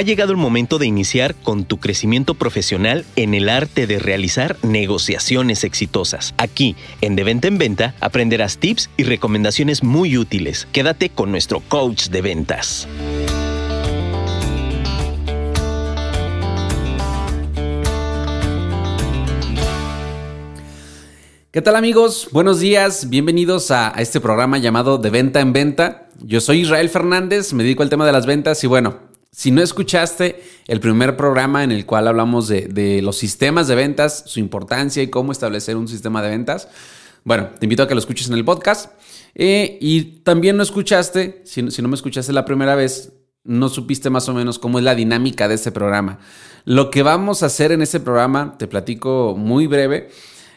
Ha llegado el momento de iniciar con tu crecimiento profesional en el arte de realizar negociaciones exitosas. Aquí, en De Venta en Venta, aprenderás tips y recomendaciones muy útiles. Quédate con nuestro coach de ventas. ¿Qué tal amigos? Buenos días, bienvenidos a, este programa llamado De Venta en Venta. Yo soy Israel Fernández, me dedico al tema de las ventas y bueno, si no escuchaste el primer programa en el cual hablamos de, los sistemas de ventas, su importancia y cómo establecer un sistema de ventas, bueno, te invito a que lo escuches en el podcast. Eh, y también no escuchaste, si, no me escuchaste la primera vez, no supiste más o menos cómo es la dinámica de este programa. Lo que vamos a hacer en este programa, te platico muy breve,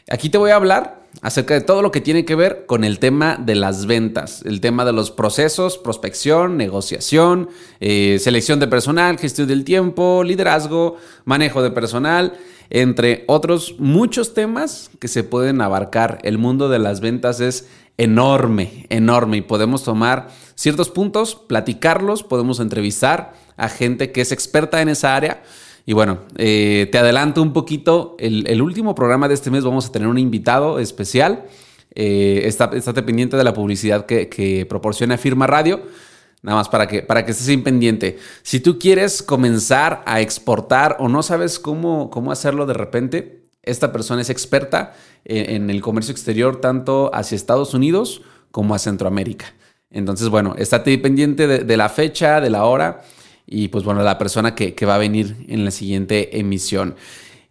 Aquí te voy a hablar acerca de todo lo que tiene que ver con el tema de las ventas, el tema de los procesos, prospección, negociación, eh, selección de personal, gestión del tiempo, liderazgo, manejo de personal, entre otros muchos temas que se pueden abarcar. El mundo de las ventas es enorme, enorme y podemos tomar ciertos puntos, platicarlos, podemos entrevistar a gente que es experta en esa área y bueno, eh, te adelanto un poquito, el, último programa de este mes vamos a tener un invitado especial. Eh, está, estate pendiente de la publicidad que, proporciona Firma Radio. Nada más para que, para que estés pendiente. Si tú quieres comenzar a exportar o no sabes cómo, cómo hacerlo de repente, esta persona es experta en, el comercio exterior tanto hacia Estados Unidos como a Centroamérica. Entonces, bueno, estate pendiente de la fecha, de la hora y pues bueno, la persona que, va a venir en la siguiente emisión.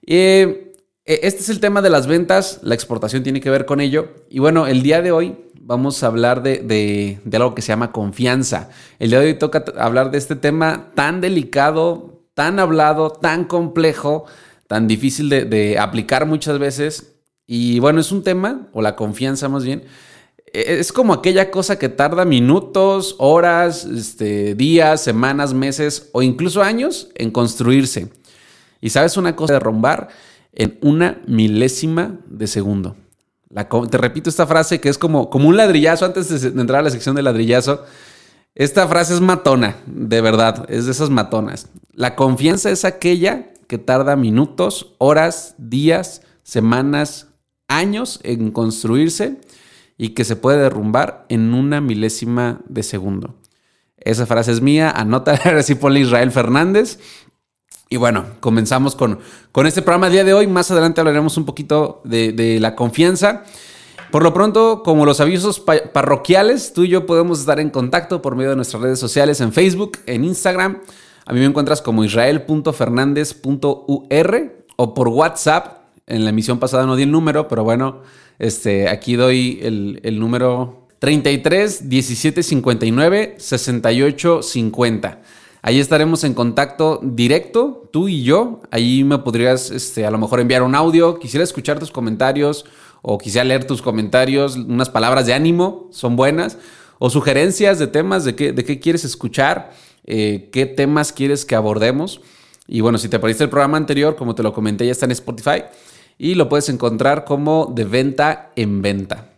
Eh, e, este es el tema de las ventas, la exportación tiene que ver con ello. Y bueno, el día de hoy vamos a hablar de, algo que se llama confianza. El día de hoy toca hablar de este tema tan delicado, tan hablado, tan complejo, tan difícil de, de aplicar muchas veces. Y bueno, es un tema, o la confianza más bien, es como aquella cosa que tarda minutos, horas, este, días, semanas, meses o incluso años en construirse. Y sabes una cosa, derrumbar en una milésima de segundo. te repito esta frase que es como, como un ladrillazo antes de, entrar a la sección de ladrillazo. Esta frase es matona, de verdad, es de esas matonas. La confianza es aquella que tarda minutos, horas, días, semanas, años en construirse y que se puede derrumbar en una milésima de segundo. Esa frase es mía, anota así por Israel Fernández. Y bueno, comenzamos con, con este programa el día de hoy. Más adelante hablaremos un poquito de, la confianza. Por lo pronto, como los avisos parroquiales, tú y yo podemos estar en contacto por medio de nuestras redes sociales en Facebook, en Instagram. A mí me encuentras como israel.fernández.ur o por WhatsApp. En la emisión pasada no di el número, pero bueno, este, aquí doy el, número 33 17 59 68 50. Ahí estaremos en contacto directo, tú y yo. Ahí me podrías este, a lo mejor enviar un audio. Quisiera escuchar tus comentarios o quisiera leer tus comentarios, unas palabras de ánimo, son buenas. O sugerencias de temas de qué, de qué quieres escuchar, eh, qué temas quieres que abordemos. Y bueno, si te perdiste el programa anterior, como te lo comenté, ya está en Spotify y lo puedes encontrar como de venta en venta.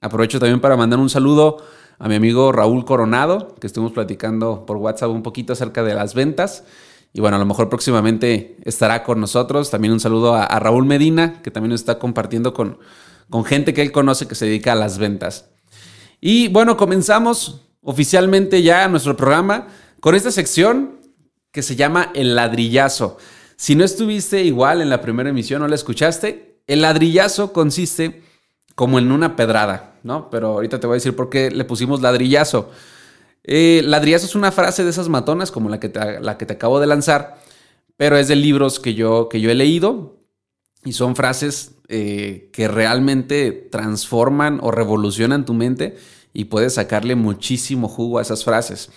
Aprovecho también para mandar un saludo a mi amigo Raúl Coronado, que estuvimos platicando por WhatsApp un poquito acerca de las ventas. Y bueno, a lo mejor próximamente estará con nosotros. También un saludo a, Raúl Medina, que también nos está compartiendo con, con gente que él conoce que se dedica a las ventas. Y bueno, comenzamos oficialmente ya nuestro programa con esta sección que se llama El ladrillazo. Si no estuviste igual en la primera emisión o la escuchaste, el ladrillazo consiste como en una pedrada, ¿no? Pero ahorita te voy a decir por qué le pusimos ladrillazo. Eh, ladrillazo es una frase de esas matonas como la que te, la que te acabo de lanzar, pero es de libros que yo, que yo he leído y son frases eh, que realmente transforman o revolucionan tu mente y puedes sacarle muchísimo jugo a esas frases.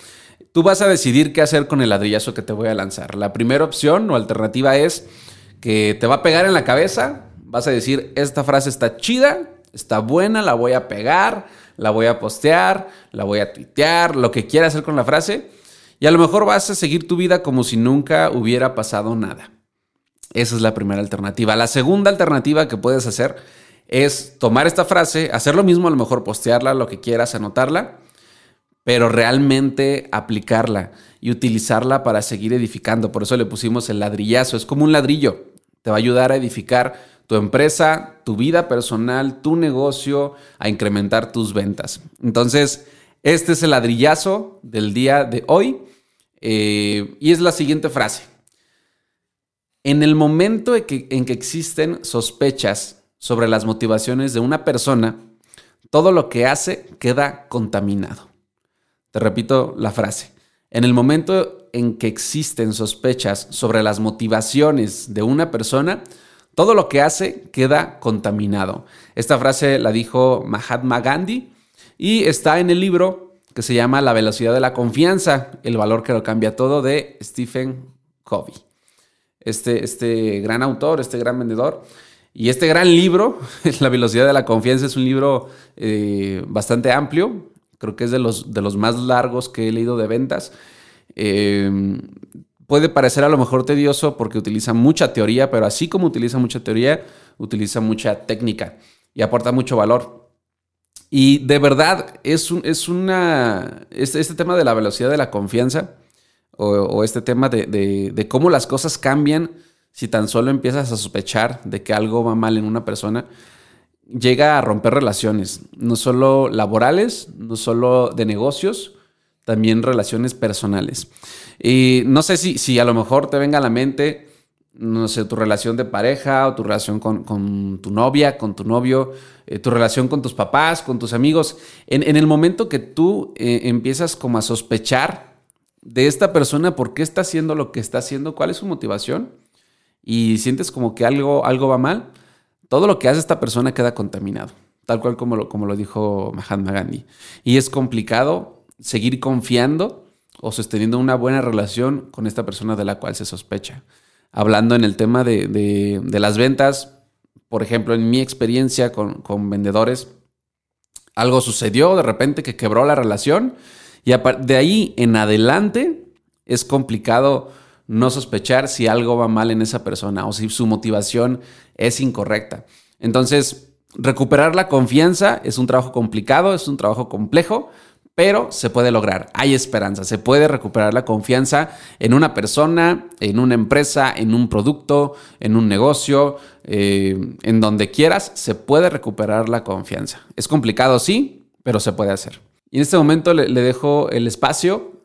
Tú vas a decidir qué hacer con el ladrillazo que te voy a lanzar. La primera opción o alternativa es que te va a pegar en la cabeza, vas a decir, esta frase está chida, está buena, la voy a pegar, la voy a postear, la voy a tuitear, lo que quieras hacer con la frase, y a lo mejor vas a seguir tu vida como si nunca hubiera pasado nada. Esa es la primera alternativa. La segunda alternativa que puedes hacer es tomar esta frase, hacer lo mismo, a lo mejor postearla, lo que quieras, anotarla, pero realmente aplicarla y utilizarla para seguir edificando. Por eso le pusimos el ladrillazo. Es como un ladrillo. Te va a ayudar a edificar tu empresa, tu vida personal, tu negocio, a incrementar tus ventas. Entonces, este es el ladrillazo del día de hoy. Eh, y es la siguiente frase. En el momento en que, en que existen sospechas sobre las motivaciones de una persona, todo lo que hace queda contaminado. Repito la frase. En el momento en que existen sospechas sobre las motivaciones de una persona, todo lo que hace queda contaminado. Esta frase la dijo Mahatma Gandhi y está en el libro que se llama La velocidad de la confianza, el valor que lo cambia todo de Stephen Covey. Este, este gran autor, este gran vendedor. Y este gran libro, La velocidad de la confianza, es un libro eh, bastante amplio. Creo que es de los, de los más largos que he leído de ventas. Eh, puede parecer a lo mejor tedioso porque utiliza mucha teoría, pero así como utiliza mucha teoría, utiliza mucha técnica y aporta mucho valor. Y de verdad, es, un, es una. Este, este, tema de la velocidad de la confianza, o, este tema de, de, cómo las cosas cambian si tan solo empiezas a sospechar de que algo va mal en una persona, llega a romper relaciones, no solo laborales, no solo de negocios, también relaciones personales. Y no sé si, si a lo mejor te venga a la mente, no sé, tu relación de pareja o tu relación con, tu novia, con tu novio, eh, tu relación con tus papás, con tus amigos. En, el momento que tú eh, empiezas como a sospechar de esta persona, por qué está haciendo lo que está haciendo, cuál es su motivación, y sientes como que algo, algo va mal, todo lo que hace esta persona queda contaminado, tal cual como lo, dijo Mahatma Gandhi. Y es complicado seguir confiando o sosteniendo una buena relación con esta persona de la cual se sospecha. Hablando en el tema de, las ventas, por ejemplo, en mi experiencia con, vendedores, algo sucedió de repente que quebró la relación y de ahí en adelante es complicado no sospechar si algo va mal en esa persona o si su motivación es incorrecta. Entonces, recuperar la confianza es un trabajo complicado, es un trabajo complejo, pero se puede lograr, hay esperanza, se puede recuperar la confianza en una persona, en una empresa, en un producto, en un negocio, eh, en donde quieras, se puede recuperar la confianza. Es complicado, sí, pero se puede hacer. Y en este momento le, le dejo el espacio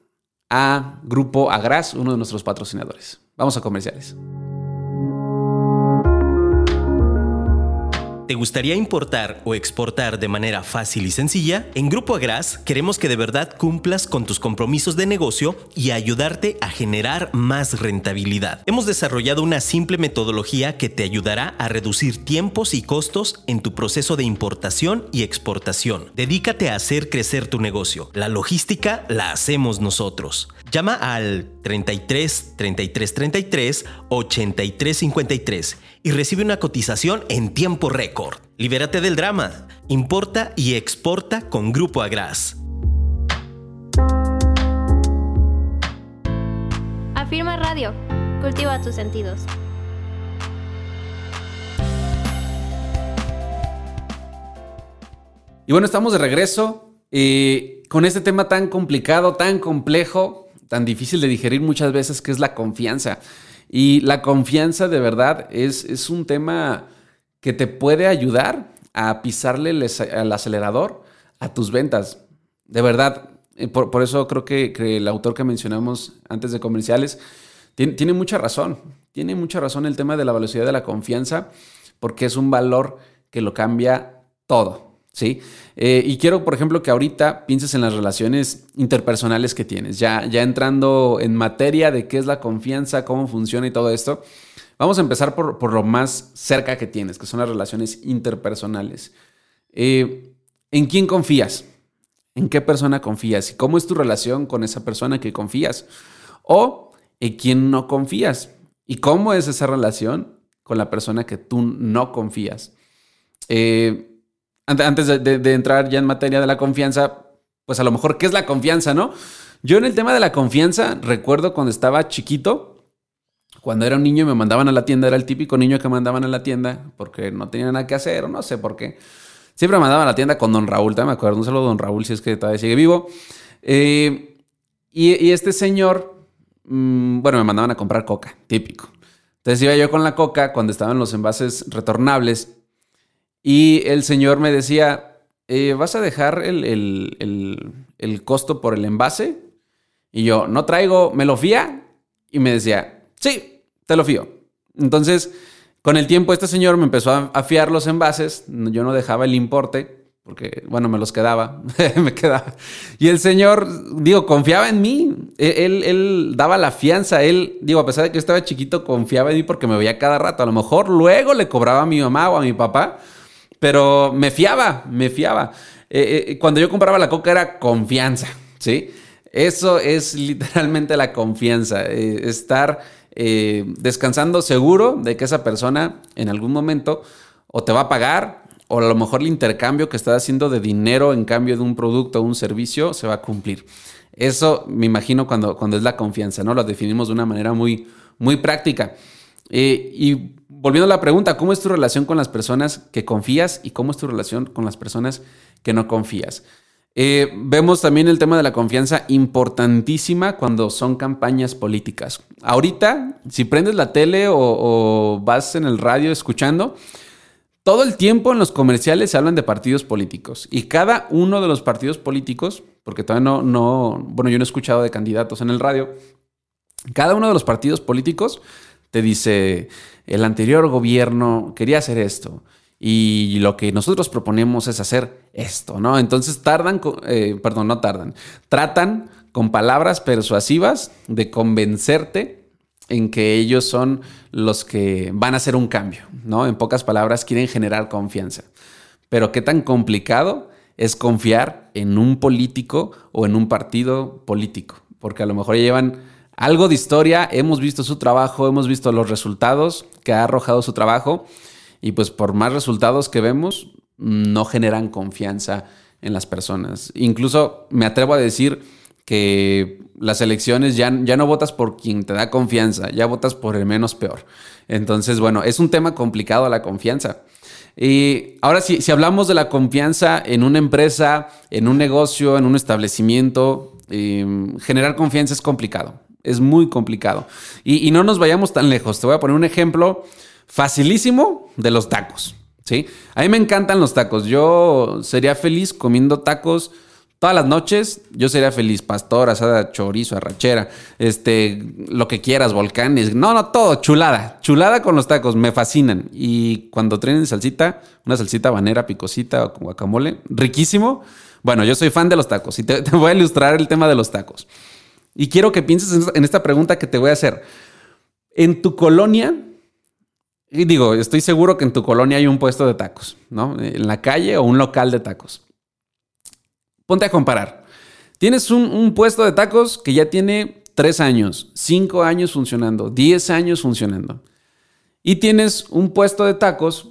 a Grupo Agras, uno de nuestros patrocinadores. Vamos a comerciales. ¿Te gustaría importar o exportar de manera fácil y sencilla? En Grupo Agras queremos que de verdad cumplas con tus compromisos de negocio y ayudarte a generar más rentabilidad. Hemos desarrollado una simple metodología que te ayudará a reducir tiempos y costos en tu proceso de importación y exportación. Dedícate a hacer crecer tu negocio. La logística la hacemos nosotros. Llama al 33 33 33 83 53 y recibe una cotización en tiempo récord. Libérate del drama. Importa y exporta con Grupo Agras. Afirma Radio. Cultiva tus sentidos. Y bueno, estamos de regreso eh, con este tema tan complicado, tan complejo, tan difícil de digerir muchas veces, que es la confianza. Y la confianza de verdad es, es un tema que te puede ayudar a pisarle el, acelerador a tus ventas. De verdad, eh, por, eso creo que, el autor que mencionamos antes de comerciales tiene mucha razón. Tiene mucha razón el tema de la velocidad de la confianza, porque es un valor que lo cambia todo. ¿Sí? Eh, y quiero, por ejemplo, que ahorita pienses en las relaciones interpersonales que tienes, ya, ya entrando en materia de qué es la confianza, cómo funciona y todo esto. Vamos a empezar por, lo más cerca que tienes, que son las relaciones interpersonales. Eh, ¿En quién confías? ¿En qué persona confías? ¿Y cómo es tu relación con esa persona que confías? ¿O en quién no confías? ¿Y cómo es esa relación con la persona que tú no confías? Eh, antes de, entrar ya en materia de la confianza, pues a lo mejor, ¿qué es la confianza, no? Yo en el tema de la confianza, recuerdo cuando estaba chiquito, cuando era un niño me mandaban a la tienda, era el típico niño que mandaban a la tienda porque no tenía nada que hacer o no sé por qué. Siempre mandaban a la tienda con don Raúl, ¿te me acuerdo? Un saludo a don Raúl si es que todavía sigue vivo. Eh, y, este señor, mm, bueno, me mandaban a comprar coca, típico. Entonces iba yo con la coca cuando estaban los envases retornables y el señor me decía, eh, ¿vas a dejar el, costo por el envase? Y yo, no traigo, ¿me lo fía? Y me decía, sí, te lo fío. Entonces, con el tiempo este señor me empezó a fiar los envases, yo no dejaba el importe porque, bueno, me los quedaba, me quedaba. Y el Señor, digo, confiaba en mí, e-, él, él, daba la fianza, él, digo, a pesar de que yo estaba chiquito, confiaba en mí porque me veía cada rato. A lo mejor luego le cobraba a mi mamá o a mi papá, pero me fiaba, me fiaba. Eh, eh, cuando yo compraba la coca era confianza, ¿sí? Eso es literalmente la confianza, eh, estar descansando seguro de que esa persona en algún momento o te va a pagar o a lo mejor el intercambio que estás haciendo de dinero en cambio de un producto o un servicio se va a cumplir. Eso me imagino cuando, cuando es la confianza, ¿no? Lo definimos de una manera muy, muy práctica. Eh, y volviendo a la pregunta, ¿cómo es tu relación con las personas que confías y cómo es tu relación con las personas que no confías? Eh, vemos también el tema de la confianza importantísima cuando son campañas políticas. Ahorita, si prendes la tele o vas en el radio escuchando, todo el tiempo en los comerciales se hablan de partidos políticos y cada uno de los partidos políticos, porque todavía no, no, bueno, yo no he escuchado de candidatos en el radio, cada uno de los partidos políticos te dice, el anterior gobierno quería hacer esto y lo que nosotros proponemos es hacer esto, ¿no? Entonces tardan, eh, perdón, no tardan, tratan con palabras persuasivas de convencerte en que ellos son los que van a hacer un cambio, ¿no? En pocas palabras, quieren generar confianza. Pero qué tan complicado es confiar en un político o en un partido político, porque a lo mejor llevan algo de historia, hemos visto su trabajo, hemos visto los resultados que ha arrojado su trabajo y pues por más resultados que vemos, no generan confianza en las personas. Incluso me atrevo a decir que las elecciones ya, ya no votas por quien te da confianza, ya votas por el menos peor. Entonces, bueno, es un tema complicado la confianza. Y ahora sí, si hablamos de la confianza en una empresa, en un negocio, en un establecimiento, em, generar confianza es complicado, es muy complicado. Y, no nos vayamos tan lejos. Te voy a poner un ejemplo facilísimo de los tacos. ¿sí? A mí me encantan los tacos. Yo sería feliz comiendo tacos Todas las noches yo sería feliz, pastor, asada, chorizo, arrachera, este, lo que quieras, volcanes. No, no, todo, chulada. Chulada con los tacos, me fascinan. Y cuando traen salsita, una salsita banera, picosita o con guacamole, riquísimo. Bueno, yo soy fan de los tacos y te, voy a ilustrar el tema de los tacos. Y quiero que pienses en esta pregunta que te voy a hacer. En tu colonia, y digo, estoy seguro que en tu colonia hay un puesto de tacos, ¿no? En la calle o un local de tacos. Ponte a comparar. Tienes un, puesto de tacos que ya tiene 3 años, 5 años funcionando, 10 años funcionando. Y tienes un puesto de tacos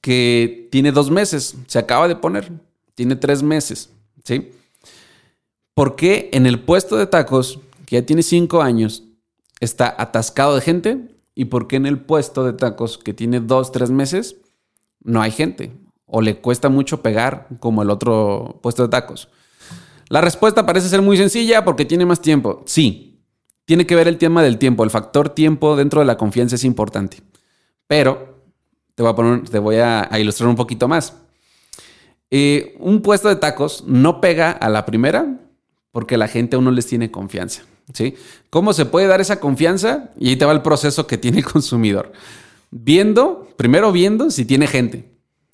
que tiene dos meses, se acaba de poner, tiene tres meses, ¿sí? ¿Por qué en el puesto de tacos, que ya tiene cinco años, está atascado de gente? ¿Y por qué en el puesto de tacos, que tiene dos, tres meses, no hay gente? o le cuesta mucho pegar como el otro puesto de tacos? La respuesta parece ser muy sencilla porque tiene más tiempo. Sí, tiene que ver el tema del tiempo. El factor tiempo dentro de la confianza es importante. Pero te voy a, ilustrar un poquito más. Eh, un puesto de tacos no pega a la primera porque la gente aún no les tiene confianza. ¿sí? ¿Cómo se puede dar esa confianza? Y ahí te va el proceso que tiene el consumidor. Viendo, primero viendo si tiene gente.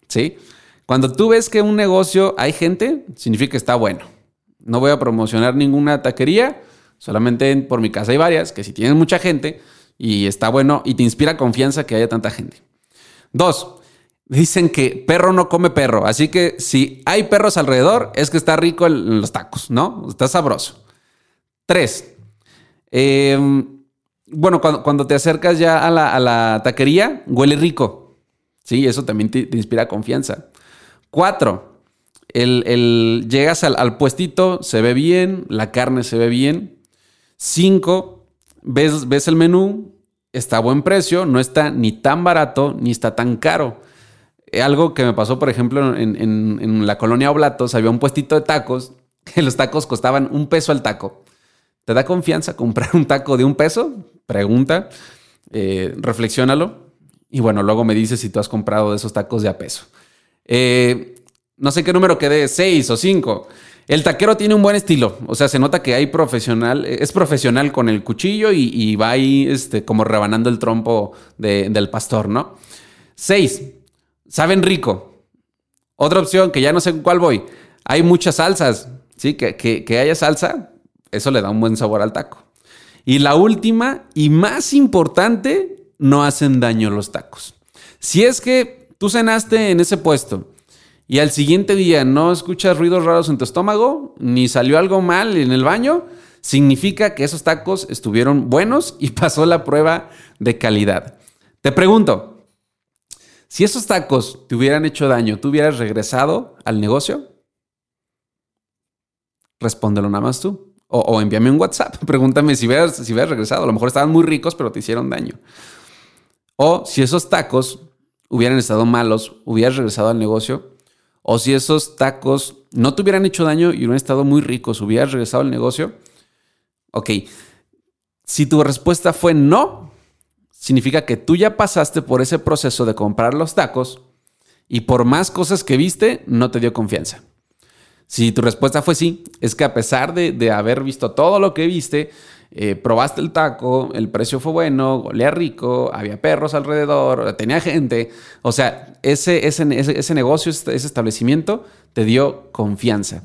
¿sí? Cuando tú ves que un negocio hay gente, significa que está bueno. No voy a promocionar ninguna taquería, solamente por mi casa hay varias, que si tienen mucha gente y está bueno y te inspira confianza que haya tanta gente. Dos, dicen que perro no come perro, así que si hay perros alrededor es que está rico en los tacos, ¿no? Está sabroso. Tres, em, bueno, cuando, te acercas ya a la, a la taquería, huele rico. Sí, eso también te, inspira confianza. Cuatro, el, llegas al, puestito, se ve bien, la carne se ve bien. Cinco, ves, ves el menú, está a buen precio, no está ni tan barato ni está tan caro. Algo que me pasó, por ejemplo, en, en la colonia Oblatos, había un puestito de tacos que los tacos costaban un peso al taco. ¿Te da confianza comprar un taco de un peso? Pregunta, eh, reflexiónalo. Y bueno, luego me dices si tú has comprado de esos tacos de a peso. Eh, no sé qué número quede, seis o cinco. El taquero tiene un buen estilo, o sea, se nota que hay profesional, es profesional con el cuchillo y, va ahí este, como rebanando el trompo del pastor, ¿no? Seis, saben rico. Otra opción, que ya no sé cuál voy, hay muchas salsas, ¿sí? Que, que haya salsa, eso le da un buen sabor al taco. Y la última y más importante, no hacen daño los tacos. Si es que tú cenaste en ese puesto y al siguiente día no escuchas ruidos raros en tu estómago, ni salió algo mal en el baño, significa que esos tacos estuvieron buenos y pasó la prueba de calidad. Te pregunto, si esos tacos te hubieran hecho daño, ¿tú hubieras regresado al negocio? Respóndelo nada más tú. O, envíame un WhatsApp, pregúntame si hubieras, si hubieras regresado. A lo mejor estaban muy ricos, pero te hicieron daño. O si esos tacos hubieran estado malos, hubieras regresado al negocio. O si esos tacos no te hubieran hecho daño y hubieran estado muy ricos, hubieras regresado al negocio. Ok, si tu respuesta fue no, significa que tú ya pasaste por ese proceso de comprar los tacos y por más cosas que viste, no te dio confianza. Si tu respuesta fue sí, es que a pesar de, haber visto todo lo que viste, eh, probaste el taco, el precio fue bueno, olía rico, había perros alrededor, tenía gente. O sea, ese, ese, ese, negocio, ese establecimiento te dio confianza.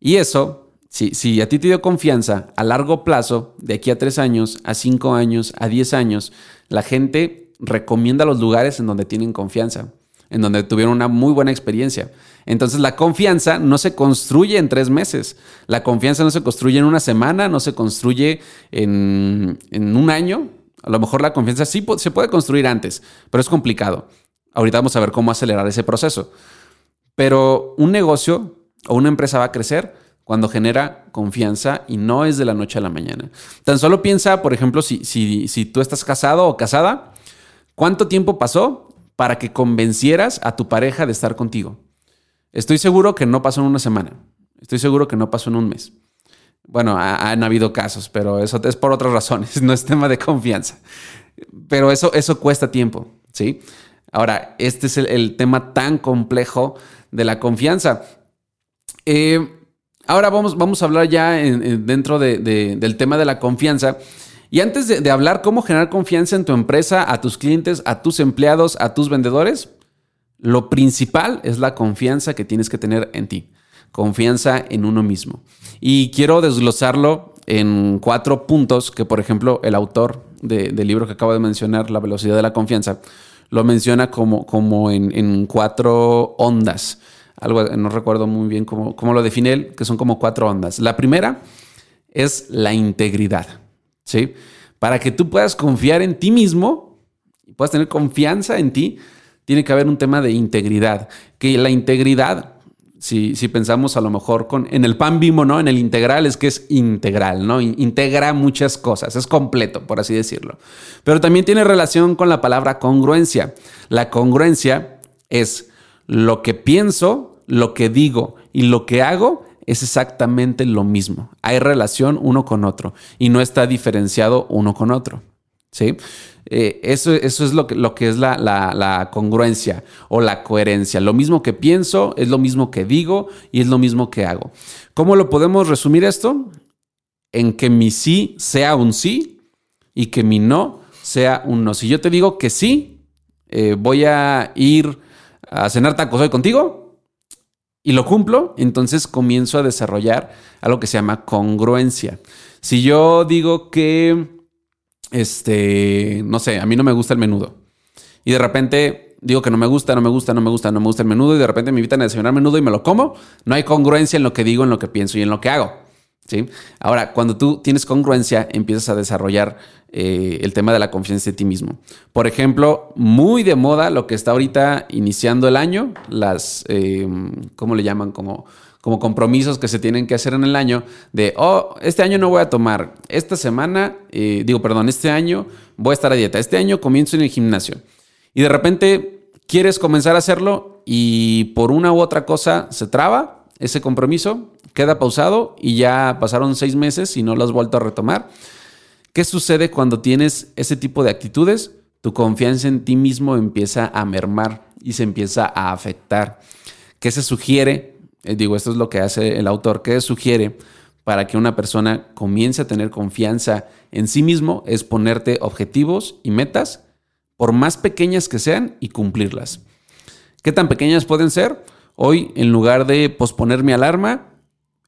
Y eso, si, si a ti te dio confianza a largo plazo, de aquí a tres años, a cinco años, a diez años, la gente recomienda los lugares en donde tienen confianza, en donde tuvieron una muy buena experiencia. Entonces la confianza no se construye en tres meses. La confianza no se construye en una semana, no se construye en, un año. A lo mejor la confianza sí se puede construir antes, pero es complicado. Ahorita vamos a ver cómo acelerar ese proceso. Pero un negocio o una empresa va a crecer cuando genera confianza y no es de la noche a la mañana. Tan solo piensa, por ejemplo, si, si, si tú estás casado o casada, ¿cuánto tiempo pasó para que convencieras a tu pareja de estar contigo? Estoy seguro que no pasó en una semana. Estoy seguro que no pasó en un mes. Bueno, han habido casos, pero eso es por otras razones, no es tema de confianza. Pero eso, eso cuesta tiempo, ¿sí? Ahora, este es el, tema tan complejo de la confianza. Eh, ahora vamos, vamos a hablar ya dentro del tema de la confianza. Y antes de, hablar cómo generar confianza en tu empresa, a tus clientes, a tus empleados, a tus vendedores, lo principal es la confianza que tienes que tener en ti, confianza en uno mismo. Y quiero desglosarlo en cuatro puntos que, por ejemplo, el autor del libro que acabo de mencionar, La velocidad de la confianza, lo menciona como, como en, cuatro ondas. Algo, no recuerdo muy bien cómo, cómo lo define él, que son como cuatro ondas. La primera es la integridad, ¿sí? Para que tú puedas confiar en ti mismo y puedas tener confianza en ti, tiene que haber un tema de integridad, que la integridad, si, si pensamos a lo mejor con, en el pan bimbo, ¿no? En el integral es que es integral, ¿no? Integra muchas cosas, es completo, por así decirlo. Pero también tiene relación con la palabra congruencia. La congruencia es lo que pienso, lo que digo y lo que hago es exactamente lo mismo. Hay relación uno con otro y no está diferenciado uno con otro. ¿Sí? Eh, eso, eso, es lo que, lo que es la, la, congruencia o la coherencia. Lo mismo que pienso es lo mismo que digo y es lo mismo que hago. ¿Cómo lo podemos resumir esto? En que mi sí sea un sí y que mi no sea un no. Si yo te digo que sí, eh, voy a ir a cenar tacos hoy contigo y lo cumplo, entonces comienzo a desarrollar algo que se llama congruencia. Si yo digo que este, no sé, a mí no me gusta el menudo. Y de repente digo que no me gusta, no me gusta, no me gusta, no me gusta el menudo y de repente me invitan a desayunar menudo y me lo como. No hay congruencia en lo que digo, en lo que pienso y en lo que hago. Ahora, cuando tú tienes congruencia, empiezas a desarrollar eh, el tema de la confianza en ti mismo. Por ejemplo, muy de moda lo que está ahorita iniciando el año, las, eh, ¿cómo le llaman? Como como compromisos que se tienen que hacer en el año de, oh, este año no voy a tomar, esta semana, eh, digo, perdón, este año voy a estar a dieta, este año comienzo en el gimnasio. Y de repente quieres comenzar a hacerlo y por una u otra cosa se traba ese compromiso, queda pausado y ya pasaron seis meses y no lo has vuelto a retomar. ¿Qué sucede cuando tienes ese tipo de actitudes? Tu confianza en ti mismo empieza a mermar y se empieza a afectar. ¿Qué se sugiere? Eh, digo, esto es lo que hace el autor. ¿Qué sugiere para que una persona comience a tener confianza en sí mismo? Es ponerte objetivos y metas, por más pequeñas que sean, y cumplirlas. ¿Qué tan pequeñas pueden ser? Hoy, en lugar de posponer mi alarma,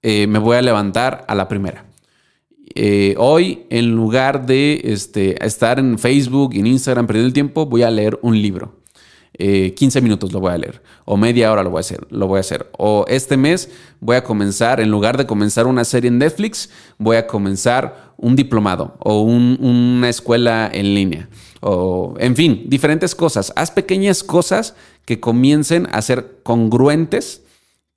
eh, me voy a levantar a la primera. Eh, hoy, en lugar de este, estar en Facebook y en Instagram perdiendo el tiempo, voy a leer un libro. 15 eh, minutos lo voy a leer. O media hora lo voy, a hacer, lo voy a hacer. O este mes voy a comenzar, en lugar de comenzar una serie en Netflix, voy a comenzar un diplomado o una escuela en línea. O, en fin, diferentes cosas. Haz pequeñas cosas que comiencen a ser congruentes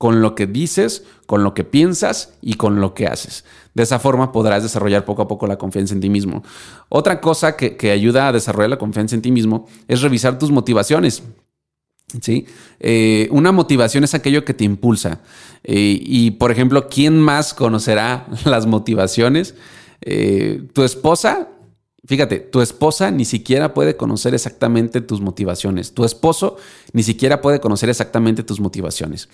con lo que dices, con lo que piensas y con lo que haces. De esa forma podrás desarrollar poco a poco la confianza en ti mismo. Otra cosa que, ayuda a desarrollar la confianza en ti mismo es revisar tus motivaciones. ¿Sí? Eh, una motivación es aquello que te impulsa. Eh, y, por ejemplo, ¿quién más conocerá las motivaciones? Eh, tu esposa Fíjate, tu esposa ni siquiera puede conocer exactamente tus motivaciones. Tu esposo ni siquiera puede conocer exactamente tus motivaciones.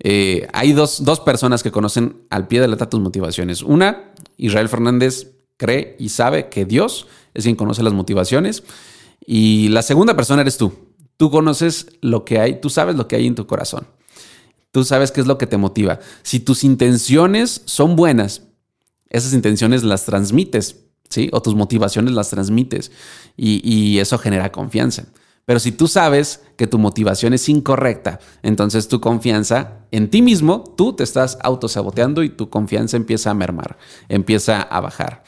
Eh, hay dos, personas que conocen al pie de la letra tus motivaciones. Una, Israel Fernández cree y sabe que Dios es quien conoce las motivaciones. Y la segunda persona eres tú. Tú conoces lo que hay, tú sabes lo que hay en tu corazón. Tú sabes qué es lo que te motiva. Si tus intenciones son buenas, esas intenciones las transmites O tus motivaciones las transmites y, eso genera confianza. Pero si tú sabes que tu motivación es incorrecta, entonces tu confianza en ti mismo, tú te estás autosaboteando y tu confianza empieza a mermar, empieza a bajar.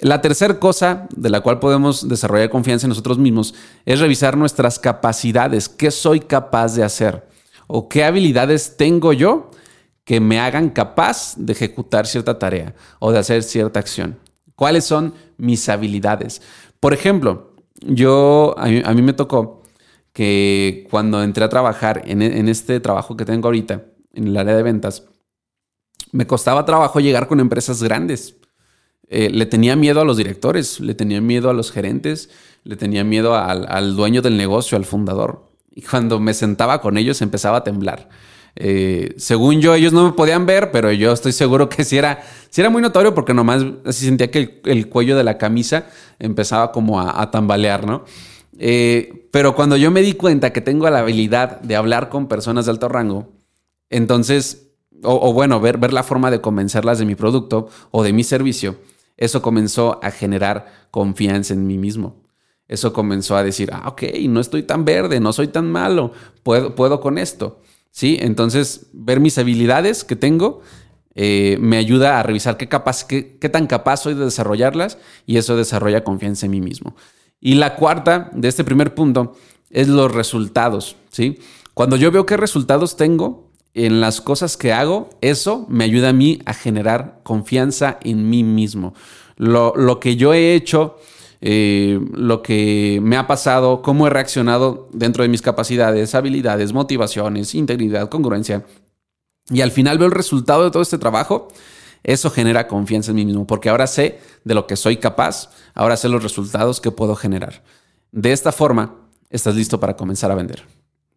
La tercera cosa de la cual podemos desarrollar confianza en nosotros mismos es revisar nuestras capacidades. ¿Qué soy capaz de hacer? ¿O qué habilidades tengo yo que me hagan capaz de ejecutar cierta tarea o de hacer cierta acción? ¿Cuáles son mis habilidades? Por ejemplo, yo, a mí, me tocó que cuando entré a trabajar en, este trabajo que tengo ahorita, en el área de ventas, me costaba trabajo llegar con empresas grandes. Eh, le tenía miedo a los directores, le tenía miedo a los gerentes, le tenía miedo al, al, dueño del negocio, al fundador. Y cuando me sentaba con ellos empezaba a temblar. Eh, según yo, ellos no me podían ver, pero yo estoy seguro que sí era, era muy notorio porque nomás así sentía que el, cuello de la camisa empezaba como a, tambalear, ¿no? Eh, pero cuando yo me di cuenta que tengo la habilidad de hablar con personas de alto rango, entonces, o, bueno, ver, ver la forma de convencerlas de mi producto o de mi servicio, eso comenzó a generar confianza en mí mismo. Eso comenzó a decir, ah, ok, no estoy tan verde, no soy tan malo, puedo, puedo con esto. ¿Sí? Entonces, ver mis habilidades que tengo eh, me ayuda a revisar qué, capaz, qué, tan capaz soy de desarrollarlas y eso desarrolla confianza en mí mismo. Y la cuarta de este primer punto es los resultados, ¿sí? Cuando yo veo qué resultados tengo en las cosas que hago, eso me ayuda a mí a generar confianza en mí mismo. Lo, lo que yo he hecho eh, lo que me ha pasado, cómo he reaccionado dentro de mis capacidades, habilidades, motivaciones, integridad, congruencia. Y al final veo el resultado de todo este trabajo. Eso genera confianza en mí mismo, porque ahora sé de lo que soy capaz, ahora sé los resultados que puedo generar. De esta forma, estás listo para comenzar a vender.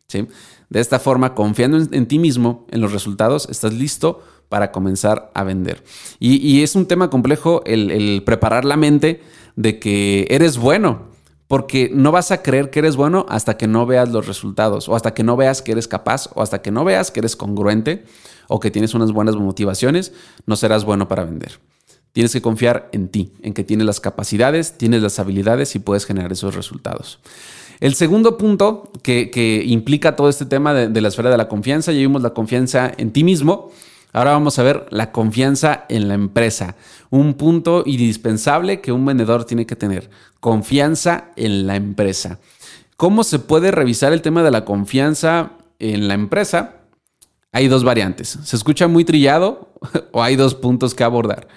¿sí? De esta forma, confiando en, ti mismo, en los resultados, estás listo para comenzar a vender. Y, es un tema complejo el preparar la mente de que eres bueno, porque no vas a creer que eres bueno hasta que no veas los resultados, o hasta que no veas que eres capaz, o hasta que no veas que eres congruente, o que tienes unas buenas motivaciones, no serás bueno para vender. Tienes que confiar en ti, en que tienes las capacidades, tienes las habilidades y puedes generar esos resultados. El segundo punto que, implica todo este tema de, de, la esfera de la confianza, ya vimos la confianza en ti mismo, Ahora vamos a ver la confianza en la empresa, un punto indispensable que un vendedor tiene que tener, confianza en la empresa. ¿Cómo se puede revisar el tema de la confianza en la empresa? Hay dos variantes. ¿Se escucha muy trillado o hay dos puntos que abordar?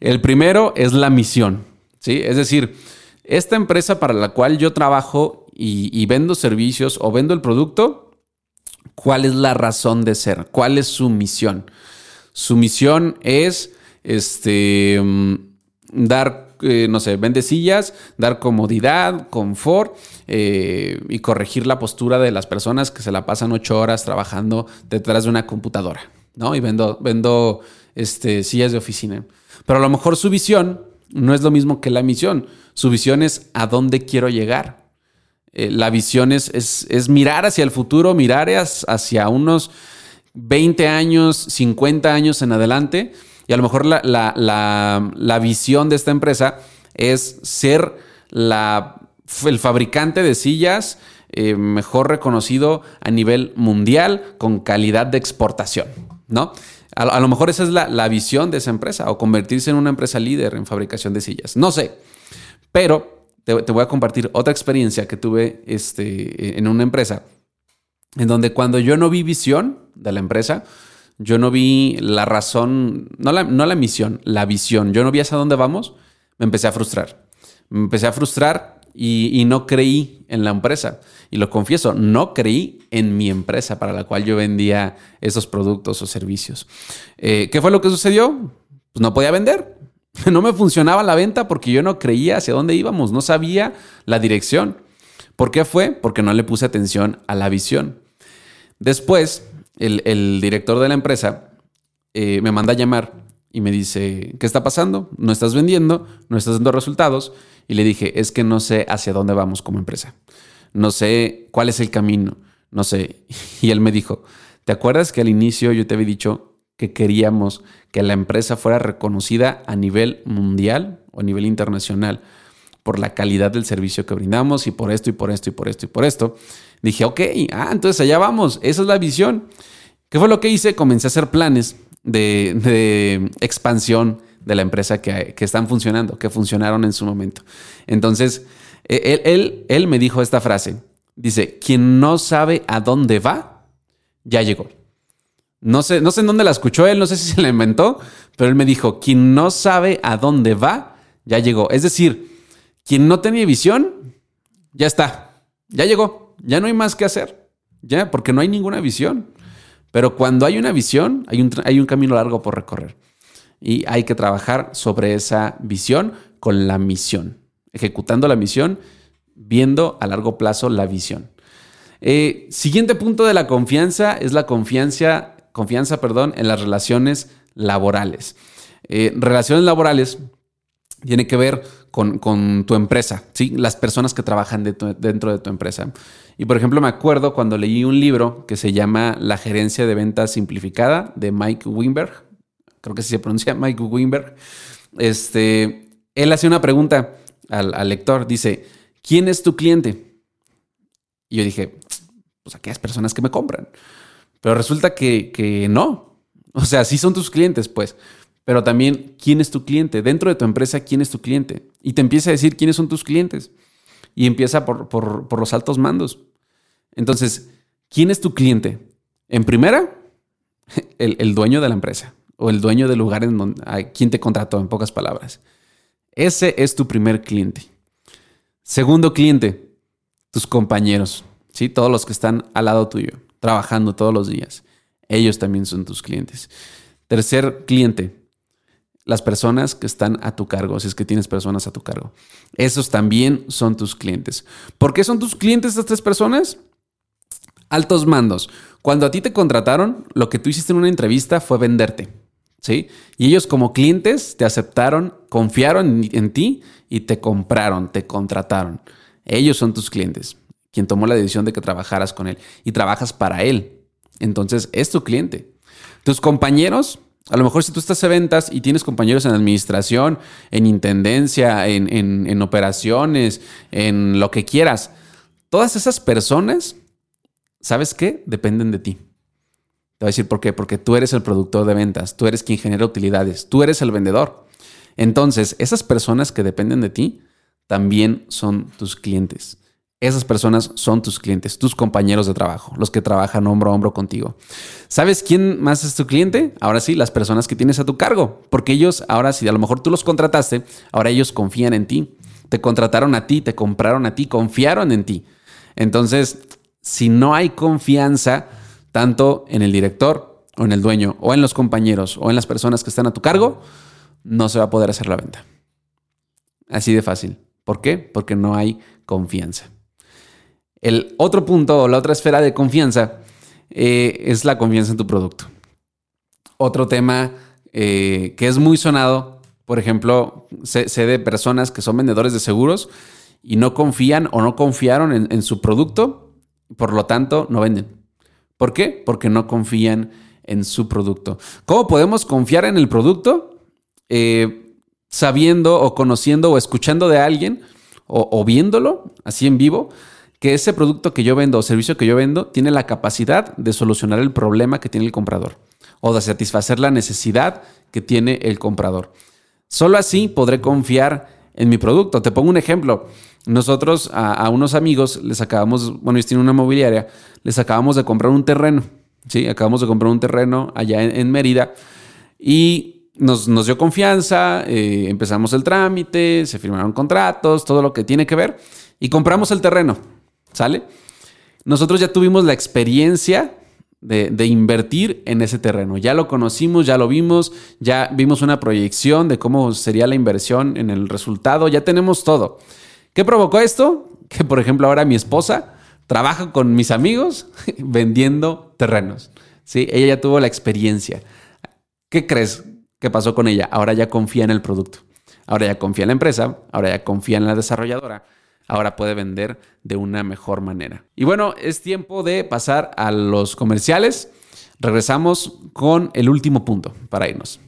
El primero es la misión, ¿sí? Es decir, esta empresa para la cual yo trabajo y, y vendo servicios o vendo el producto, ¿Cuál es la razón de ser? ¿Cuál es su misión? Su misión es este, mm, dar, eh, no sé, vende sillas, dar comodidad, confort eh, y corregir la postura de las personas que se la pasan ocho horas trabajando detrás de una computadora, ¿no? Y vendo, vendo este, sillas de oficina. Pero a lo mejor su visión no es lo mismo que la misión. Su visión es a dónde quiero llegar. Eh, la visión es, es, mirar hacia el futuro, mirar hacia unos 20 años, 50 años en adelante. Y a lo mejor la, la, visión de esta empresa es ser la, el fabricante de sillas eh, mejor reconocido a nivel mundial con calidad de exportación, ¿no? A, lo mejor esa es la, visión de esa empresa o convertirse en una empresa líder en fabricación de sillas. No sé, pero te, voy a compartir otra experiencia que tuve este, en una empresa en donde cuando yo no vi visión de la empresa, yo no vi la razón, no la, no la misión, la visión, yo no vi hacia dónde vamos, me empecé a frustrar. Me empecé a frustrar y, no creí en la empresa. Y lo confieso, no creí en mi empresa para la cual yo vendía esos productos o servicios. Eh, ¿Qué fue lo que sucedió? Pues no podía vender. No me funcionaba la venta porque yo no creía hacia dónde íbamos, no sabía la dirección. ¿Por qué fue? Porque no le puse atención a la visión. Después, el, director de la empresa eh, me manda a llamar y me dice, ¿qué está pasando? No estás vendiendo, no estás dando resultados. Y le dije, es que no sé hacia dónde vamos como empresa. No sé cuál es el camino. No sé. Y él me dijo, ¿te acuerdas que al inicio yo te había dicho que queríamos que la empresa fuera reconocida a nivel mundial o a nivel internacional por la calidad del servicio que brindamos y por esto y por esto y por esto y por esto? Dije, ok, ah, entonces allá vamos. Esa es la visión. ¿Qué fue lo que hice? Comencé a hacer planes de, expansión de la empresa que, están funcionando, que funcionaron en su momento. Entonces, e, él, él, me dijo esta frase. Dice, quien no sabe a dónde va, ya llegó. No sé, no sé en dónde la escuchó él, no sé si se la inventó, pero él me dijo, quien no sabe a dónde va, ya llegó. Es decir, quien no tenía visión, ya está, ya llegó, ya no hay más que hacer, ya, porque no hay ninguna visión. Pero cuando hay una visión, hay un, hay un camino largo por recorrer. Y hay que trabajar sobre esa visión con la misión, ejecutando la misión, viendo a largo plazo la visión. Eh, siguiente punto de la confianza es la confianza, confianza perdón, en las relaciones laborales. Eh, relaciones laborales tiene que ver con, tu empresa, ¿sí? las personas que trabajan dentro de tu empresa. Y por ejemplo, me acuerdo cuando leí un libro que se llama La gerencia de ventas simplificada de Mike Wimberg. Creo que así se pronuncia Mike Wimberg. Este, él hace una pregunta al, lector. Dice, ¿quién es tu cliente? Y yo dije, pues aquellas personas que me compran. Pero resulta que, que no. O sea, sí son tus clientes, pues pero también quién es tu cliente. Dentro de tu empresa, quién es tu cliente. Y te empieza a decir quiénes son tus clientes. Y empieza por, los altos mandos. Entonces, ¿quién es tu cliente? En primera, el, dueño de la empresa o el dueño del lugar en donde, quien te contrató, en pocas palabras. Ese es tu primer cliente. Segundo cliente, tus compañeros, ¿sí? todos los que están al lado tuyo, trabajando todos los días. Ellos también son tus clientes. Tercer cliente, las personas que están a tu cargo, si es que tienes personas a tu cargo. Esos también son tus clientes. ¿Por qué son tus clientes estas tres personas? Altos mandos. Cuando a ti te contrataron, lo que tú hiciste en una entrevista fue venderte. ¿Sí? Y ellos como clientes te aceptaron, confiaron en, ti y te compraron, te contrataron. Ellos son tus clientes, quien tomó la decisión de que trabajaras con él y trabajas para él. Entonces es tu cliente. Tus compañeros a lo mejor si tú estás en ventas y tienes compañeros en administración, en intendencia, en, operaciones, en lo que quieras, todas esas personas, ¿sabes qué? Dependen de ti. Te voy a decir por qué. Porque tú eres el productor de ventas, tú eres quien genera utilidades, tú eres el vendedor. Entonces, esas personas que dependen de ti también son tus clientes. Esas personas son tus clientes, tus compañeros de trabajo, los que trabajan hombro a hombro contigo. ¿Sabes quién más es tu cliente? Ahora sí, las personas que tienes a tu cargo, porque ellos, ahora sí, a lo mejor tú los contrataste, ahora ellos confían en ti. Te contrataron a ti, te compraron a ti, confiaron en ti. Entonces, si no hay confianza, tanto en el director o en el dueño o en los compañeros o en las personas que están a tu cargo, no se va a poder hacer la venta. Así de fácil. ¿Por qué? Porque no hay confianza. El otro punto o la otra esfera de confianza eh, es la confianza en tu producto. Otro tema eh, que es muy sonado, por ejemplo, sé, de personas que son vendedores de seguros y no confían o no confiaron en, su producto, por lo tanto no venden. ¿Por qué? Porque no confían en su producto. ¿Cómo podemos confiar en el producto? Eh, sabiendo o conociendo o escuchando de alguien o, viéndolo así en vivo, que ese producto que yo vendo o servicio que yo vendo tiene la capacidad de solucionar el problema que tiene el comprador o de satisfacer la necesidad que tiene el comprador. Solo así podré confiar en mi producto. Te pongo un ejemplo. Nosotros a, unos amigos les acabamos, bueno, ellos tienen una mobiliaria, les acabamos de comprar un terreno. Sí, acabamos de comprar un terreno allá en, Mérida y nos, dio confianza, eh, empezamos el trámite, se firmaron contratos, todo lo que tiene que ver y compramos el terreno. ¿Sale? Nosotros ya tuvimos la experiencia de, invertir en ese terreno. Ya lo conocimos, ya lo vimos, ya vimos una proyección de cómo sería la inversión en el resultado, ya tenemos todo. ¿Qué provocó esto? Que, por ejemplo, ahora mi esposa trabaja con mis amigos vendiendo terrenos. ¿sí? Ella ya tuvo la experiencia. ¿Qué crees que pasó con ella? Ahora ya confía en el producto. Ahora ya confía en la empresa, ahora ya confía en la desarrolladora ahora puede vender de una mejor manera. Y bueno, es tiempo de pasar a los comerciales. Regresamos con el último punto para irnos.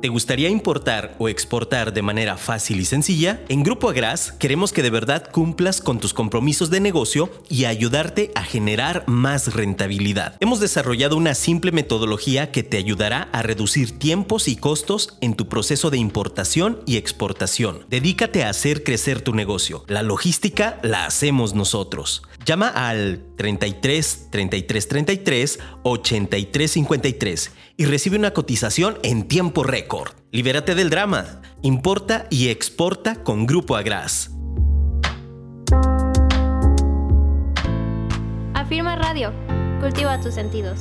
¿Te gustaría importar o exportar de manera fácil y sencilla? En Grupo Agras queremos que de verdad cumplas con tus compromisos de negocio y ayudarte a generar más rentabilidad. Hemos desarrollado una simple metodología que te ayudará a reducir tiempos y costos en tu proceso de importación y exportación. Dedícate a hacer crecer tu negocio. La logística la hacemos nosotros. Llama al 33 33 33 83 53 y recibe una cotización en tiempo récord. Libérate del drama. Importa y exporta con Grupo Agras. Afirma Radio. Cultiva tus sentidos.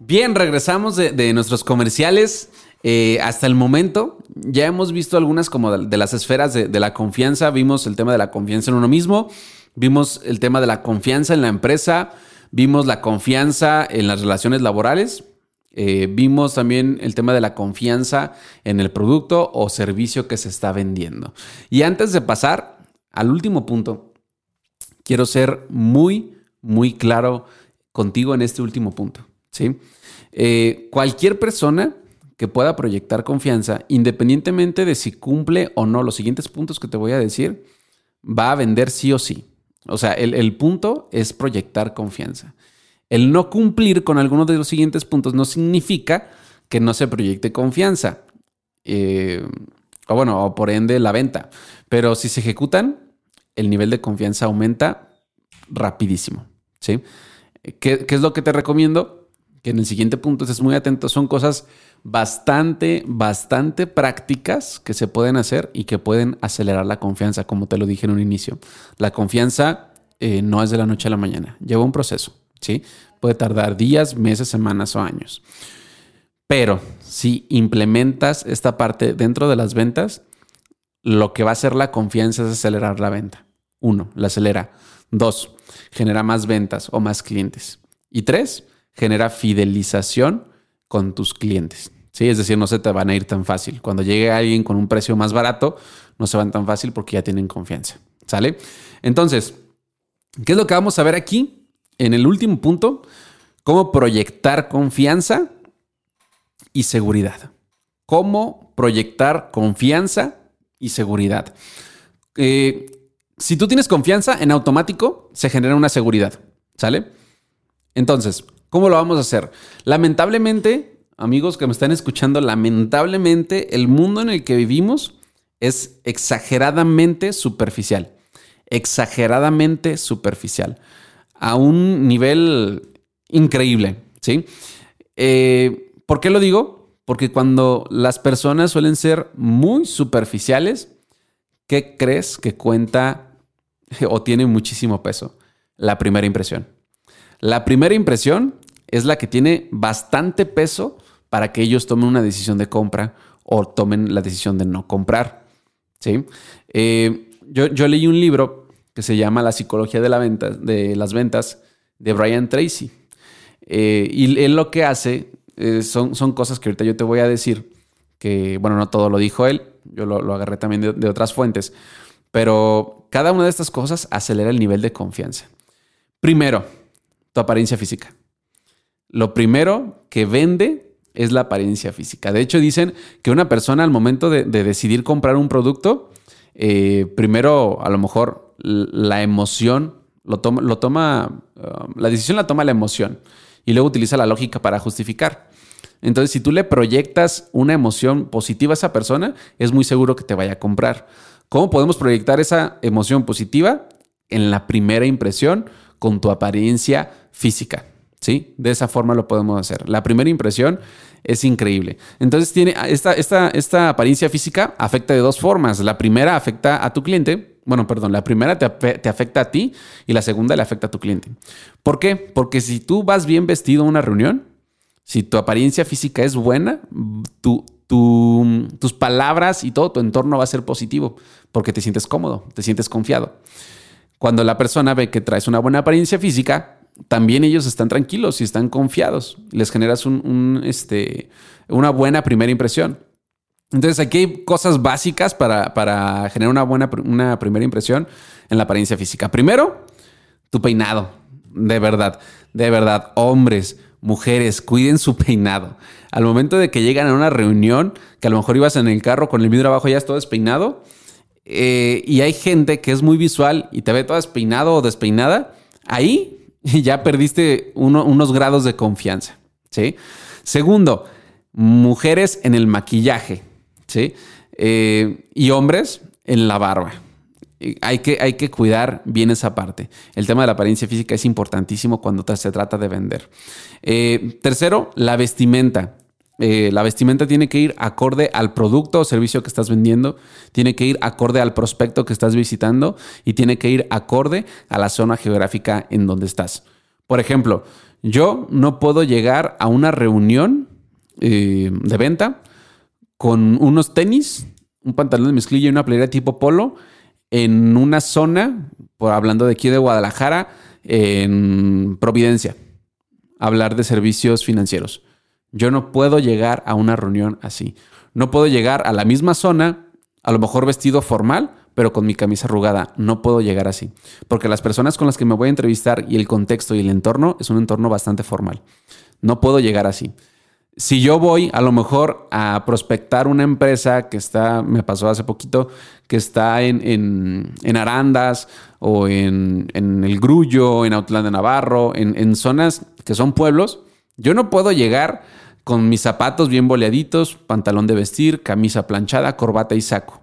Bien, regresamos de nuestros comerciales. Eh, hasta el momento ya hemos visto algunas como de, las esferas de, la confianza. Vimos el tema de la confianza en uno mismo, vimos el tema de la confianza en la empresa, vimos la confianza en las relaciones laborales, eh, vimos también el tema de la confianza en el producto o servicio que se está vendiendo. Y antes de pasar al último punto, quiero ser muy, muy claro contigo en este último punto. ¿sí? Eh, cualquier persona que pueda proyectar confianza, independientemente de si cumple o no los siguientes puntos que te voy a decir, va a vender sí o sí. O sea, el, punto es proyectar confianza. El no cumplir con alguno de los siguientes puntos no significa que no se proyecte confianza. Eh, o bueno, o por ende la venta. Pero si se ejecutan, el nivel de confianza aumenta rapidísimo. ¿sí? ¿Qué, ¿Qué, es lo que te recomiendo? En el siguiente punto estés muy atento. Son cosas bastante, bastante prácticas que se pueden hacer y que pueden acelerar la confianza, como te lo dije en un inicio. La confianza eh, no es de la noche a la mañana, lleva un proceso, ¿sí? Puede tardar días, meses, semanas o años. Pero si implementas esta parte dentro de las ventas, lo que va a hacer la confianza es acelerar la venta. Uno, la acelera. Dos, genera más ventas o más clientes. Y tres, genera fidelización con tus clientes. ¿sí? Es decir, no se te van a ir tan fácil. Cuando llegue alguien con un precio más barato, no se van tan fácil porque ya tienen confianza. ¿Sale? Entonces, ¿qué es lo que vamos a ver aquí? En el último punto, cómo proyectar confianza y seguridad. Cómo proyectar confianza y seguridad. Eh, si tú tienes confianza, en automático se genera una seguridad. ¿Sale? Entonces, ¿Cómo lo vamos a hacer? Lamentablemente, amigos que me están escuchando, lamentablemente el mundo en el que vivimos es exageradamente superficial. Exageradamente superficial. A un nivel increíble, ¿sí? Eh, ¿Por qué lo digo? Porque cuando las personas suelen ser muy superficiales, ¿qué crees que cuenta o tiene muchísimo peso? La primera impresión. La primera impresión es la que tiene bastante peso para que ellos tomen una decisión de compra o tomen la decisión de no comprar. ¿sí? Eh, yo, leí un libro que se llama La psicología de, la venta, de las ventas de Brian Tracy. Eh, y él lo que hace eh, son, son cosas que ahorita yo te voy a decir, que bueno, no todo lo dijo él, yo lo, agarré también de, de otras fuentes, pero cada una de estas cosas acelera el nivel de confianza. Primero, tu apariencia física. Lo primero que vende es la apariencia física. De hecho, dicen que una persona al momento de, decidir comprar un producto, eh, primero a lo mejor la emoción lo toma, lo toma um, la decisión la toma la emoción y luego utiliza la lógica para justificar. Entonces, si tú le proyectas una emoción positiva a esa persona, es muy seguro que te vaya a comprar. ¿Cómo podemos proyectar esa emoción positiva? En la primera impresión con tu apariencia física. ¿Sí? De esa forma lo podemos hacer. La primera impresión es increíble. Entonces, tiene esta, esta, esta apariencia física afecta de dos formas. La primera afecta a tu cliente. Bueno, perdón, la primera te, te, afecta a ti y la segunda le afecta a tu cliente. ¿Por qué? Porque si tú vas bien vestido a una reunión, si tu apariencia física es buena, tu, tus palabras y todo tu entorno va a ser positivo porque te sientes cómodo, te sientes confiado. Cuando la persona ve que traes una buena apariencia física, también ellos están tranquilos y están confiados. Les generas este, una buena primera impresión. Entonces aquí hay cosas básicas para, generar una buena una primera impresión en la apariencia física. Primero, tu peinado. De verdad, de verdad, hombres, mujeres, cuiden su peinado. Al momento de que llegan a una reunión, que a lo mejor ibas en el carro con el vidrio abajo ya todo despeinado, eh, y hay gente que es muy visual y te ve todo despeinado o despeinada, ahí ya perdiste unos grados de confianza. Segundo, mujeres en el maquillaje. Eh, y hombres en la barba. Hay que, hay que cuidar bien esa parte. El tema de la apariencia física es importantísimo cuando se trata de vender. Eh, tercero, la vestimenta. Eh, la vestimenta tiene que ir acorde al producto o servicio que estás vendiendo, tiene que ir acorde al prospecto que estás visitando y tiene que ir acorde a la zona geográfica en donde estás. Por ejemplo, yo no puedo llegar a una reunión eh, de venta con unos tenis, un pantalón de mezclilla y una playera tipo polo en una zona, por hablando de aquí de Guadalajara, en Providencia, hablar de servicios financieros. Yo no puedo llegar a una reunión así. No puedo llegar a la misma zona, a lo mejor vestido formal, pero con mi camisa arrugada. No puedo llegar así. Porque las personas con las que me voy a entrevistar y el contexto y el entorno es un entorno bastante formal. No puedo llegar así. Si yo voy a lo mejor a prospectar una empresa que está, me pasó hace poquito, que está en, Arandas o en, El Grullo, en Autlán de Navarro, en, en zonas que son pueblos, yo no puedo llegar con mis zapatos bien boleaditos, pantalón de vestir, camisa planchada, corbata y saco.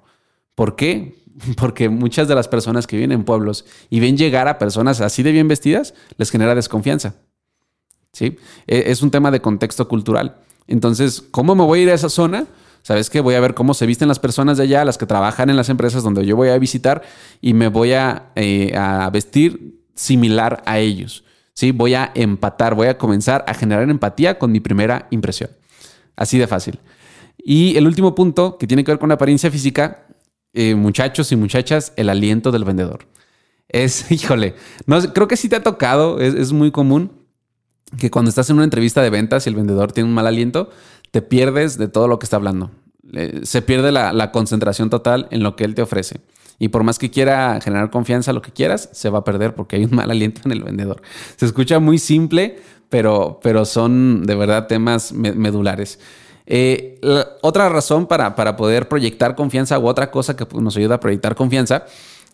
¿Por qué? Porque muchas de las personas que vienen en pueblos y ven llegar a personas así de bien vestidas, les genera desconfianza. ¿Sí? E, es un tema de contexto cultural. Entonces, ¿cómo me voy a ir a esa zona? ¿Sabes qué? Voy a ver cómo se visten las personas de allá, las que trabajan en las empresas donde yo voy a visitar y me voy a, eh, a vestir similar a ellos. ¿Sí? Voy a empatar, voy a comenzar a generar empatía con mi primera impresión. Así de fácil. Y el último punto que tiene que ver con la apariencia física, eh, muchachos y muchachas, el aliento del vendedor. Es, híjole, no, creo que sí te ha tocado, es, muy común que cuando estás en una entrevista de ventas y el vendedor tiene un mal aliento, te pierdes de todo lo que está hablando. se pierde la concentración total en lo que él te ofrece. Y por más que quiera generar confianza, lo que quieras, se va a perder porque hay un mal aliento en el vendedor. Se escucha muy simple, pero, pero son de verdad temas medulares. Eh, otra razón para, para, poder proyectar confianza u otra cosa que nos ayuda a proyectar confianza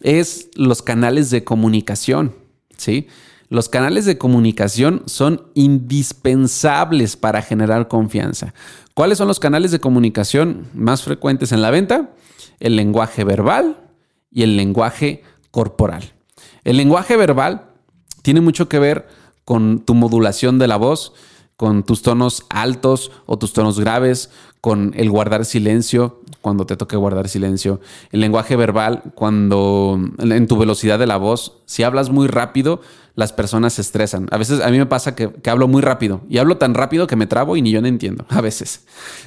es los canales de comunicación. ¿sí? Los canales de comunicación son indispensables para generar confianza. ¿Cuáles son los canales de comunicación más frecuentes en la venta? El lenguaje verbal, y el lenguaje corporal. El lenguaje verbal tiene mucho que ver con tu modulación de la voz, con tus tonos altos o tus tonos graves, con el guardar silencio cuando te toque guardar silencio, el lenguaje verbal cuando en tu velocidad de la voz, si hablas muy rápido, las personas se estresan. A veces a mí me pasa que, hablo muy rápido y hablo tan rápido que me trabo y ni yo no entiendo. A veces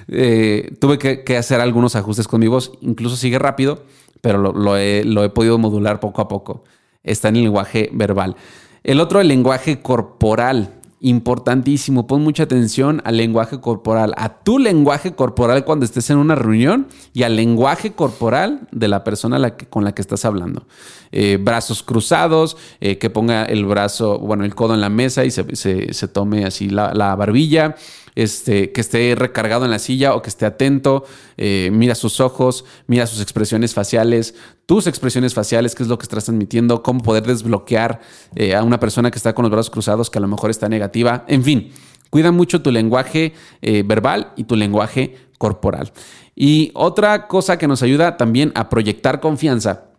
eh, tuve que, hacer algunos ajustes con mi voz, incluso sigue rápido, pero lo, he, lo he podido modular poco a poco. Está en el lenguaje verbal. El otro, el lenguaje corporal importantísimo. Pon mucha atención al lenguaje corporal, a tu lenguaje corporal cuando estés en una reunión y al lenguaje corporal de la persona con la que estás hablando. Eh, brazos cruzados, eh, que ponga el brazo, bueno, el codo en la mesa y se, tome así la barbilla este, que esté recargado en la silla o que esté atento, eh, mira sus ojos, mira sus expresiones faciales, tus expresiones faciales, qué es lo que estás transmitiendo, cómo poder desbloquear eh, a una persona que está con los brazos cruzados que a lo mejor está negativa, en fin. Cuida mucho tu lenguaje eh, verbal y tu lenguaje corporal. Y otra cosa que nos ayuda también a proyectar confianza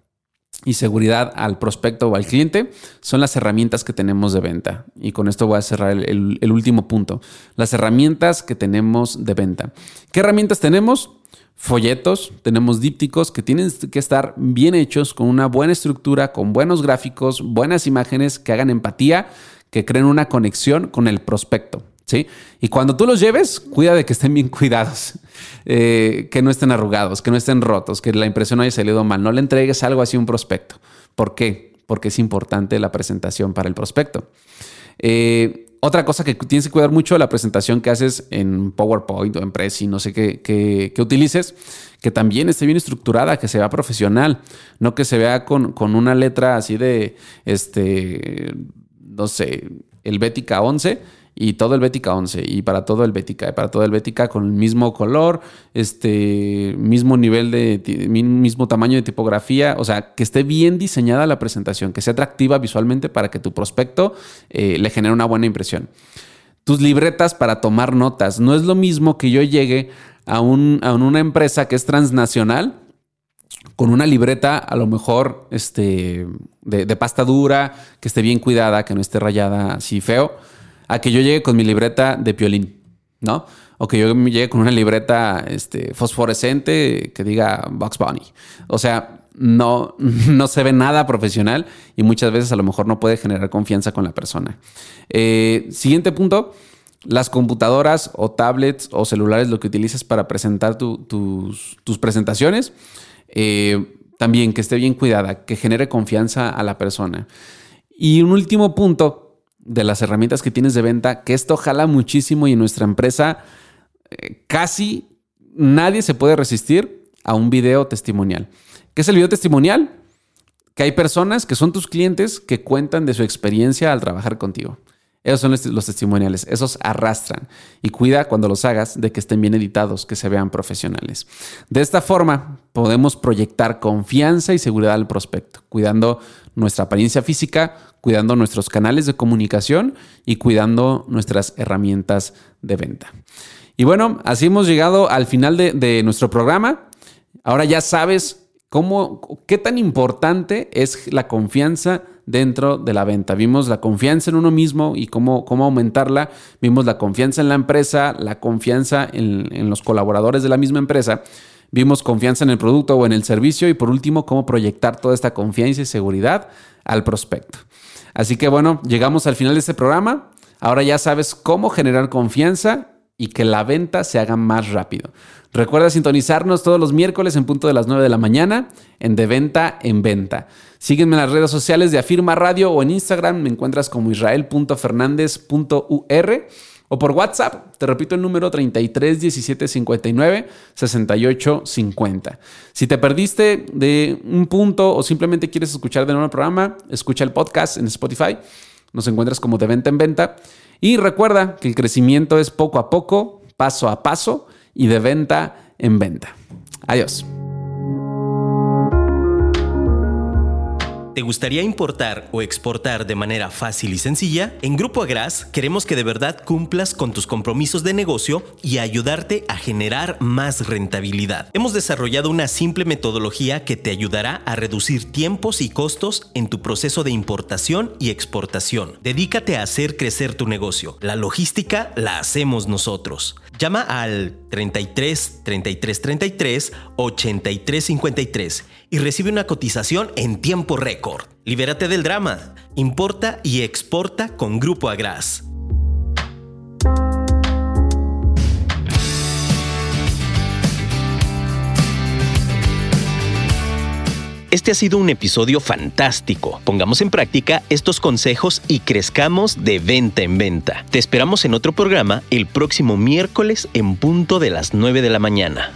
y seguridad al prospecto o al cliente son las herramientas que tenemos de venta. Y con esto voy a cerrar el, último punto. Las herramientas que tenemos de venta. ¿Qué herramientas tenemos? folletos, tenemos dípticos que tienen que estar bien hechos, con una buena estructura, con buenos gráficos, buenas imágenes que hagan empatía, que creen una conexión con el prospecto. ¿Sí? Y cuando tú los lleves, cuida de que estén bien cuidados, eh, que no estén arrugados, que no estén rotos, que la impresión no haya salido mal. No le entregues algo así a un prospecto. ¿Por qué? Porque es importante la presentación para el prospecto. Eh, otra cosa que tienes que cuidar mucho la presentación que haces en PowerPoint o en Prezi, no sé qué, qué, utilices, que también esté bien estructurada, que se vea profesional, no que se vea con, con una letra así de, este, no sé, el Bética 11 y todo el Bética 11 y para todo el Bética, para todo el Bética con el mismo color, este mismo nivel de mismo tamaño de tipografía, o sea, que esté bien diseñada la presentación, que sea atractiva visualmente para que tu prospecto eh, le genere una buena impresión. Tus libretas para tomar notas, no es lo mismo que yo llegue a, un, a una empresa que es transnacional con una libreta a lo mejor este, de, de pasta dura, que esté bien cuidada, que no esté rayada así feo a que yo llegue con mi libreta de piolín, ¿no? O que yo llegue con una libreta este, fosforescente que diga Box Bunny. O sea, no, no se ve nada profesional y muchas veces a lo mejor no puede generar confianza con la persona. Eh, siguiente punto, las computadoras o tablets o celulares, lo que utilices para presentar tus, presentaciones, eh, también que esté bien cuidada, que genere confianza a la persona. Y un último punto, de las herramientas que tienes de venta, que esto jala muchísimo y en nuestra empresa eh, casi nadie se puede resistir a un video testimonial. ¿Qué es el video testimonial? Que hay personas que son tus clientes que cuentan de su experiencia al trabajar contigo. Esos son los testimoniales, esos arrastran. Y cuida cuando los hagas de que estén bien editados, que se vean profesionales. De esta forma, podemos proyectar confianza y seguridad al prospecto, cuidando nuestra apariencia física, cuidando nuestros canales de comunicación y cuidando nuestras herramientas de venta. Y bueno, así hemos llegado al final de, nuestro programa. Ahora ya sabes cómo, qué tan importante es la confianza dentro de la venta. Vimos la confianza en uno mismo y cómo, cómo aumentarla. Vimos la confianza en la empresa, la confianza en, en, los colaboradores de la misma empresa. Vimos confianza en el producto o en el servicio y por último, cómo proyectar toda esta confianza y seguridad al prospecto. Así que bueno, llegamos al final de este programa. Ahora ya sabes cómo generar confianza y que la venta se haga más rápido. Recuerda sintonizarnos todos los miércoles en punto de las 9 de la mañana en De Venta en Venta. Sígueme en las redes sociales de Afirma Radio o en Instagram me encuentras como israel.fernández.ur o por WhatsApp, te repito el número 33 17 59 68 50. Si te perdiste de un punto o simplemente quieres escuchar de nuevo el programa, escucha el podcast en Spotify. Nos encuentras como de venta en venta. Y recuerda que el crecimiento es poco a poco, paso a paso y de venta en venta. Adiós. ¿Te gustaría importar o exportar de manera fácil y sencilla? En Grupo Agras queremos que de verdad cumplas con tus compromisos de negocio y ayudarte a generar más rentabilidad. Hemos desarrollado una simple metodología que te ayudará a reducir tiempos y costos en tu proceso de importación y exportación. Dedícate a hacer crecer tu negocio. La logística la hacemos nosotros. Llama al 33 33 33 83 53 y recibe una cotización en tiempo récord. Libérate del drama. Importa y exporta con Grupo Agras. Este ha sido un episodio fantástico. Pongamos en práctica estos consejos y crezcamos de venta en venta. Te esperamos en otro programa el próximo miércoles en punto de las 9 de la mañana.